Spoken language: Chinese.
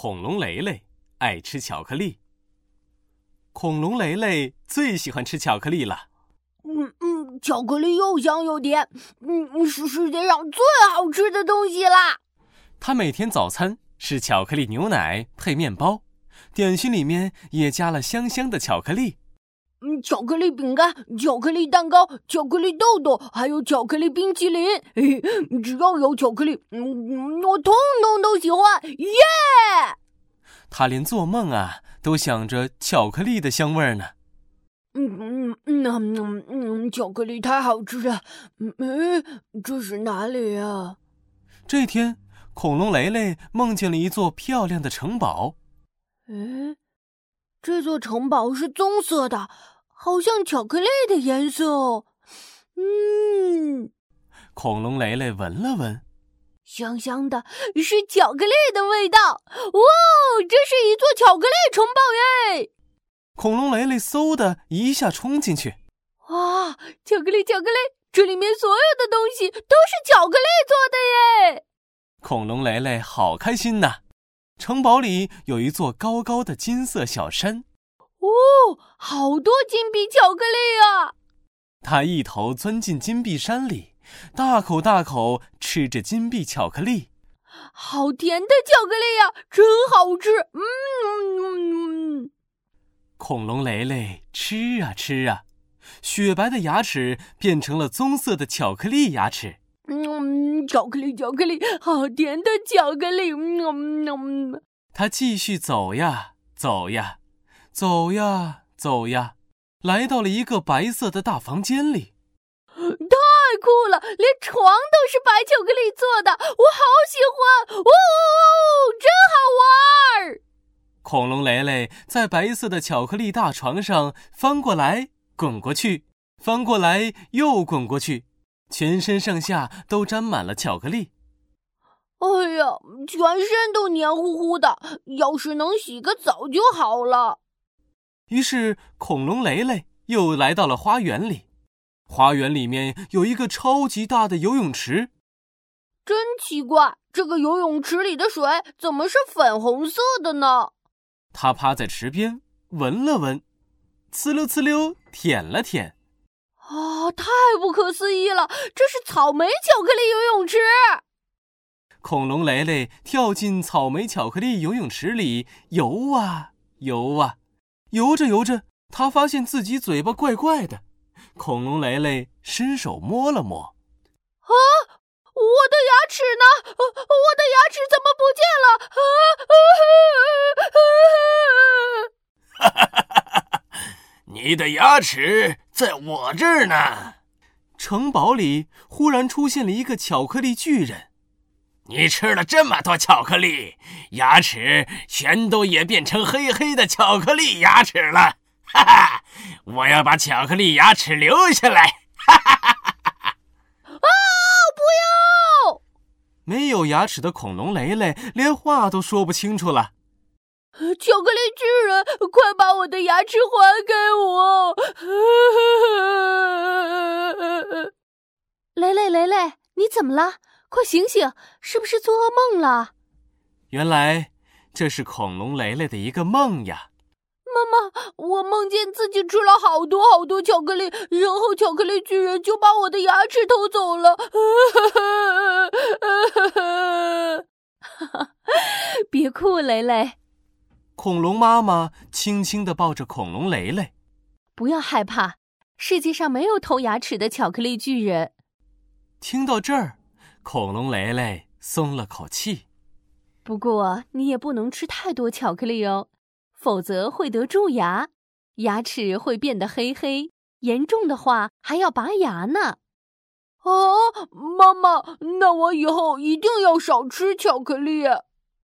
恐龙雷雷爱吃巧克力。恐龙雷雷最喜欢吃巧克力了。嗯嗯，巧克力又香又甜，嗯，是世界上最好吃的东西啦。他每天早餐是巧克力牛奶配面包，点心里面也加了香香的巧克力。嗯，巧克力饼干、巧克力蛋糕、巧克力豆豆，还有巧克力冰淇淋。嘿，只要有巧克力，嗯，我通通都喜欢。耶！他连做梦啊都想着巧克力的香味儿呢。嗯嗯嗯嗯嗯，巧克力太好吃了。嗯，这是哪里呀？这天，恐龙雷雷梦见了一座漂亮的城堡。嗯。这座城堡是棕色的，好像巧克力的颜色哦。嗯，恐龙雷雷闻了闻，香香的，是巧克力的味道。哇，这是一座巧克力城堡耶！恐龙雷雷嗖的一下冲进去。哇，巧克力，巧克力，这里面所有的东西都是巧克力做的耶！恐龙雷雷好开心呐。城堡里有一座高高的金色小山，哦，好多金币巧克力啊！他一头钻进金币山里，大口大口吃着金币巧克力，好甜的巧克力呀，真好吃！嗯，恐龙雷雷吃啊吃啊，雪白的牙齿变成了棕色的巧克力牙齿。嗯，巧克力，巧克力，好甜的巧克力。嗯嗯。他继续走呀，走呀，走呀，走呀，来到了一个白色的大房间里。太酷了，连床都是白巧克力做的，我好喜欢！哦，真好玩儿。恐龙雷雷在白色的巧克力大床上翻过来滚过去，翻过来又滚过去。全身上下都沾满了巧克力，哎呀，全身都黏糊糊的，要是能洗个澡就好了。于是，恐龙雷雷又来到了花园里。花园里面有一个超级大的游泳池，真奇怪，这个游泳池里的水怎么是粉红色的呢？他趴在池边闻了闻，呲溜呲溜舔了舔。啊，太不可思议了！这是草莓巧克力游泳池。恐龙雷雷跳进草莓巧克力游泳池里游啊游啊，游着游着，他发现自己嘴巴怪怪的。恐龙雷雷伸手摸了摸，啊，我的牙齿呢？我的牙齿怎么不见了？啊！哈哈哈哈哈！你的牙齿。在我这儿呢。城堡里忽然出现了一个巧克力巨人。你吃了这么多巧克力，牙齿全都也变成黑黑的巧克力牙齿了。哈哈，我要把巧克力牙齿留下来。哈哈哈哈哈！啊，不要！没有牙齿的恐龙雷雷连话都说不清楚了。巧克力巨人，快把我的牙齿还给我！雷雷，雷雷，你怎么了？快醒醒，是不是做噩梦了？原来这是恐龙雷雷的一个梦呀！妈妈，我梦见自己吃了好多好多巧克力，然后巧克力巨人就把我的牙齿偷走了。别哭，雷雷。恐龙妈妈轻轻地抱着恐龙雷雷，不要害怕，世界上没有偷牙齿的巧克力巨人。听到这儿，恐龙雷雷松了口气。不过你也不能吃太多巧克力哦，否则会得蛀牙，牙齿会变得黑黑，严重的话还要拔牙呢。哦，妈妈，那我以后一定要少吃巧克力。